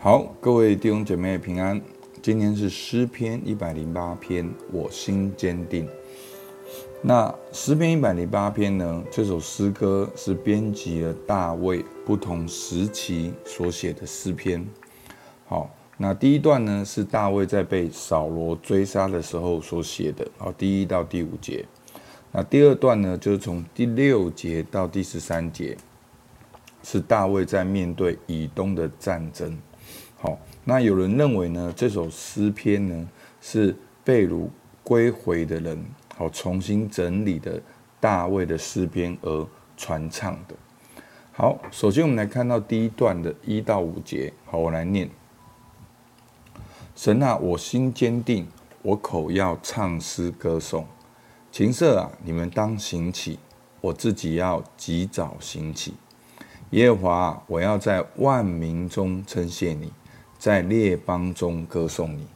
好，各位弟兄姐妹平安。今天是诗篇一百零八篇，我心坚定。那诗篇一百零八篇呢？这首诗歌是编辑了大卫不同时期所写的诗篇。好，那第一段呢是大卫在被扫罗追杀的时候所写的，好，第一到第五节。那第二段呢，就是从第六节到第十三节，是大卫在面对以东的战争。好，那有人认为呢，这首诗篇呢是被掳归回的人好重新整理的大卫的诗篇而传唱的。好，首先我们来看到第一段的一到五节。好，我来念：神啊，我心坚定，我口要唱诗歌颂。琴瑟啊，你们当行起，我自己要及早行起。耶和华，我要在万民中称谢你。在列邦中歌颂你，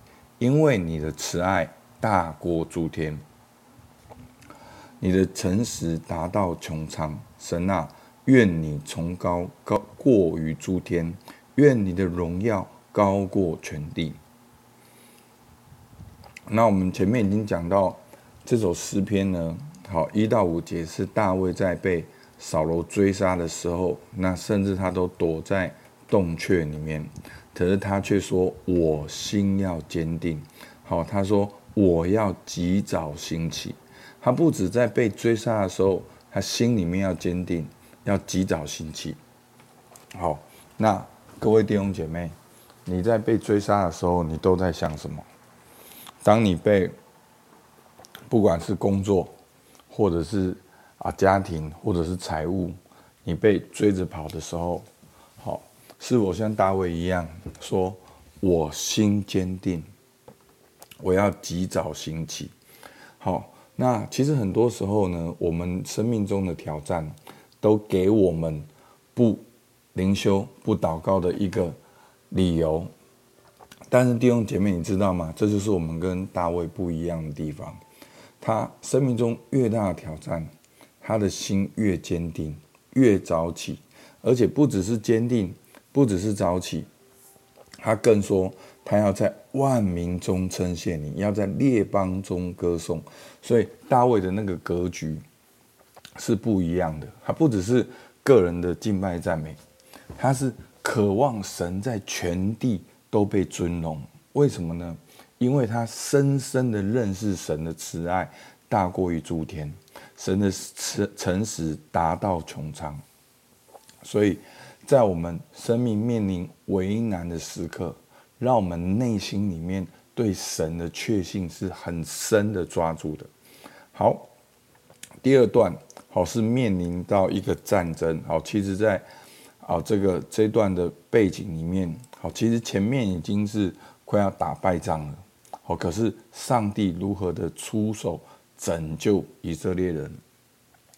因为你的慈爱大过诸天，你的诚实达到穹苍。神啊，愿你崇高高过于诸天，愿你的荣耀高过全地。那我们前面已经讲到这首诗篇呢，好，一到五节是大卫在被扫罗追杀的时候，那甚至他都躲在洞穴里面。可是他却说：“我心要坚定。”好，他说：“我要及早兴起。”他不止在被追杀的时候，他心里面要坚定，要及早兴起。好，那各位弟兄姐妹，你在被追杀的时候，你都在想什么？当你被不管是工作，或者是啊家庭，或者是财务，你被追着跑的时候，好。是我像大卫一样说，我心坚定，我要及早兴起。好，那其实很多时候呢，我们生命中的挑战都给我们不灵修、不祷告的一个理由。但是弟兄姐妹，你知道吗？这就是我们跟大卫不一样的地方。他生命中越大的挑战，他的心越坚定，越早起，而且不只是坚定。不只是早起，他更说他要在万民中称谢你，要在列邦中歌颂。所以大卫的那个格局是不一样的。他不只是个人的敬拜赞美，他是渴望神在全地都被尊荣。为什么呢？因为他深深的认识神的慈爱大过于诸天，神的诚诚实达到穹苍，所以。在我们生命面临为难的时刻，让我们内心里面对神的确信是很深的抓住的。好，第二段好是面临到一个战争。好，其实在啊这个这段的背景里面，好，其实前面已经是快要打败仗了。好，可是上帝如何的出手拯救以色列人？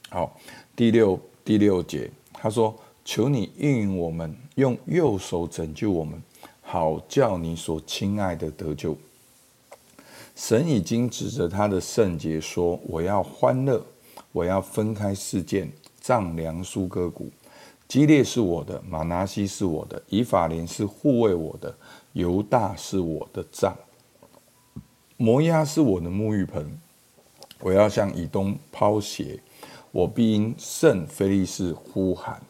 好，第六第六节他说。求你应允我们，用右手拯救我们，好叫你所亲爱的得救。神已经指着他的圣洁说：“我要欢乐，我要分开示剑，丈量疏割谷。基列是我的，玛拿西是我的，以法莲是护卫我的，犹大是我的帐，摩押是我的沐浴盆。我要向以东抛鞋，我必因圣非利士呼喊。”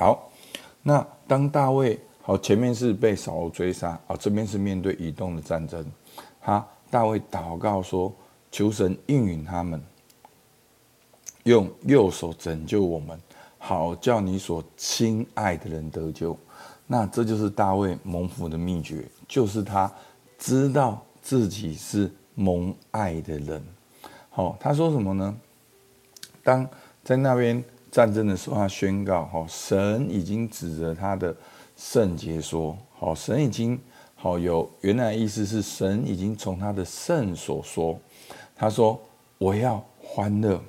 好，那当大卫好，前面是被扫罗追杀，啊，这边是面对移动的战争。他大卫祷告说：“求神应允他们，用右手拯救我们，好叫你所亲爱的人得救。”那这就是大卫蒙福的秘诀，就是他知道自己是蒙爱的人。好，他说什么呢？当在那边。战争的时候，他宣告：“好，神已经指着他的圣洁说，好，神已经好有原来意思是神已经从他的圣所说，他说我要欢乐，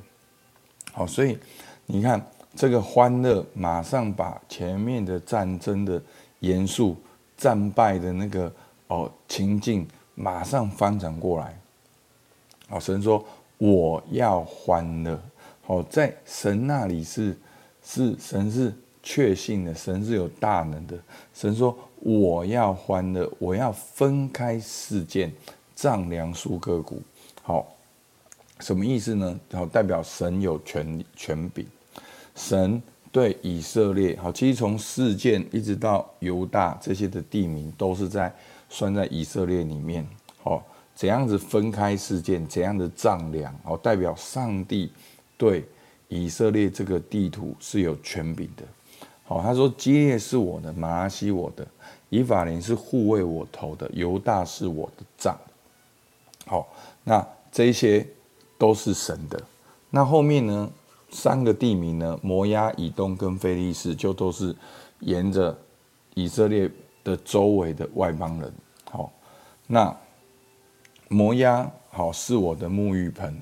好，所以你看这个欢乐，马上把前面的战争的严肃、战败的那个哦情境，马上翻转过来。好，神说我要欢乐。哦，在神那里是是神是确信的，神是有大能的。神说：“我要欢乐，我要分开事件，丈量数个谷。”好，什么意思呢？好，代表神有权权柄。神对以色列好，其实从事件一直到犹大这些的地名，都是在算在以色列里面。好，怎样子分开事件，怎样的丈量，好，代表上帝对以色列这个地图是有权柄的。好，他说：“基列是我的，玛拿西我的，以法莲是护卫我头的，犹大是我的杖。”好，那这些都是神的。那后面呢？三个地名呢？摩押、以东跟非利士，就都是沿着以色列的周围的外邦人。好，那摩押好是我的沐浴盆，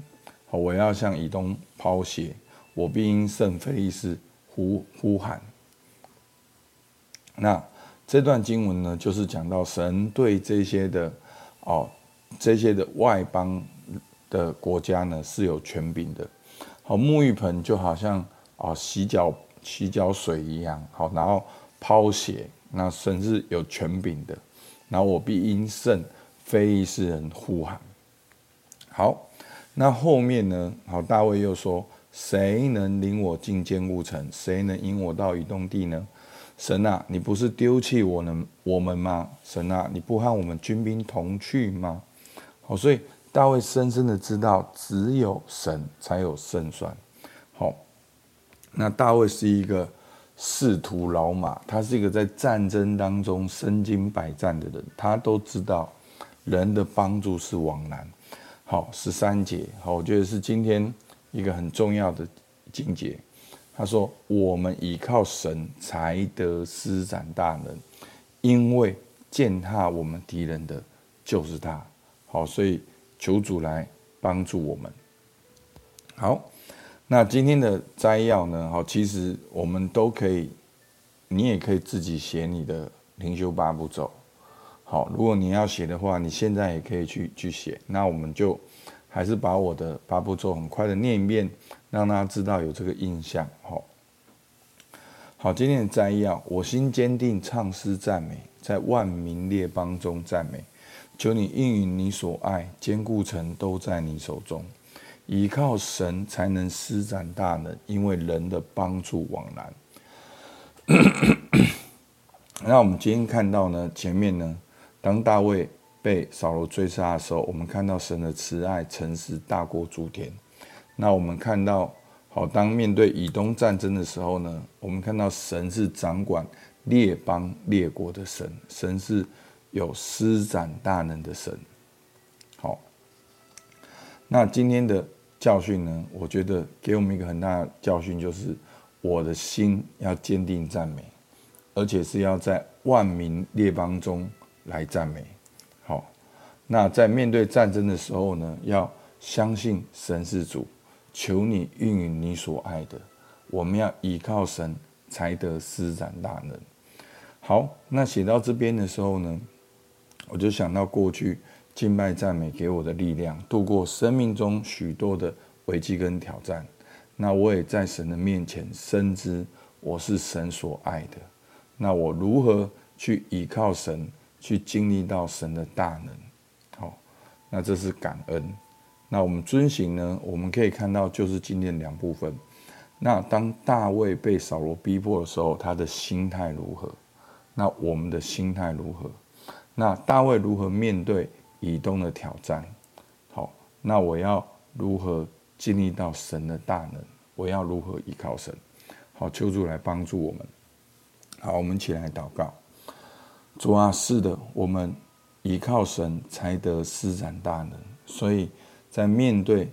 好，我要向以东抛血，我必因圣非利士呼呼喊。那这段经文呢，就是讲到神对这些的哦，这些的外邦的国家呢是有权柄的。好，沐浴盆就好像啊洗脚洗脚水一样，好，然后抛血，那神是有权柄的，然后我必因圣非利士人呼喊。好，那后面呢？好，大卫又说：谁能领我进坚固城？谁能引我到移动地呢？神啊，你不是丢弃我们我们吗？神啊，你不和我们军兵同去吗？好，所以。大卫深深的知道，只有神才有胜算。好，那大卫是一个仕途老马，他是一个在战争当中身经百战的人，他都知道人的帮助是往难。好，十三节，好，我觉得是今天一个很重要的经节。他说：“我们依靠神，才得施展大能，因为践踏我们敌人的，就是他。”好，所以。求主来帮助我们。好，那今天的摘要呢？好，其实我们都可以，你也可以自己写你的灵修八步骤。好，如果你要写的话，你现在也可以去去写。那我们就还是把我的八步骤很快的念一遍，让大家知道有这个印象。好，好，今天的摘要：我心坚定，唱诗赞美，在万民列邦中赞美。求你应允你所爱，坚固城都在你手中，依靠神才能施展大能，因为人的帮助往难。那我们今天看到呢，前面呢，当大卫被扫罗追杀的时候，我们看到神的慈爱、诚实大过诸天。那我们看到，好，当面对以东战争的时候呢，我们看到神是掌管列邦列国的神，神是。有施展大能的神，好。那今天的教训呢？我觉得给我们一个很大的教训，就是我的心要坚定赞美，而且是要在万民列邦中来赞美。好，那在面对战争的时候呢，要相信神是主，求你应允你所爱的。我们要依靠神，才得施展大能。好，那写到这边的时候呢，我就想到过去敬拜赞美给我的力量，度过生命中许多的危机跟挑战。那我也在神的面前深知我是神所爱的。那我如何去依靠神，去经历到神的大能？好，那这是感恩。那我们遵行呢？我们可以看到就是今天两部分。那当大卫被扫罗逼迫的时候，他的心态如何？那我们的心态如何？那大卫如何面对以东的挑战？好，那我要如何经历到神的大能？我要如何依靠神？好，求主来帮助我们。好，我们一起来祷告。主啊，是的，我们依靠神才得施展大能。所以在面对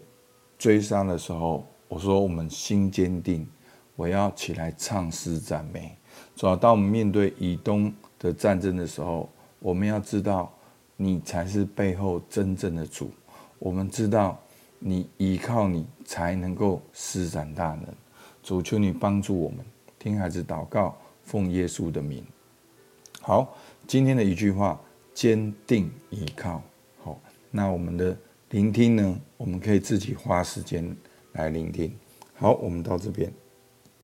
追杀的时候，我说我们心坚定，我要起来唱诗赞美。主啊，当我们面对以东的战争的时候，我们要知道，你才是背后真正的主。我们知道，你依靠你才能够施展大能。主，求你帮助我们，听孩子祷告，奉耶稣的名。好，今天的一句话：坚定依靠。好，那我们的聆听呢？我们可以自己花时间来聆听。好，我们到这边。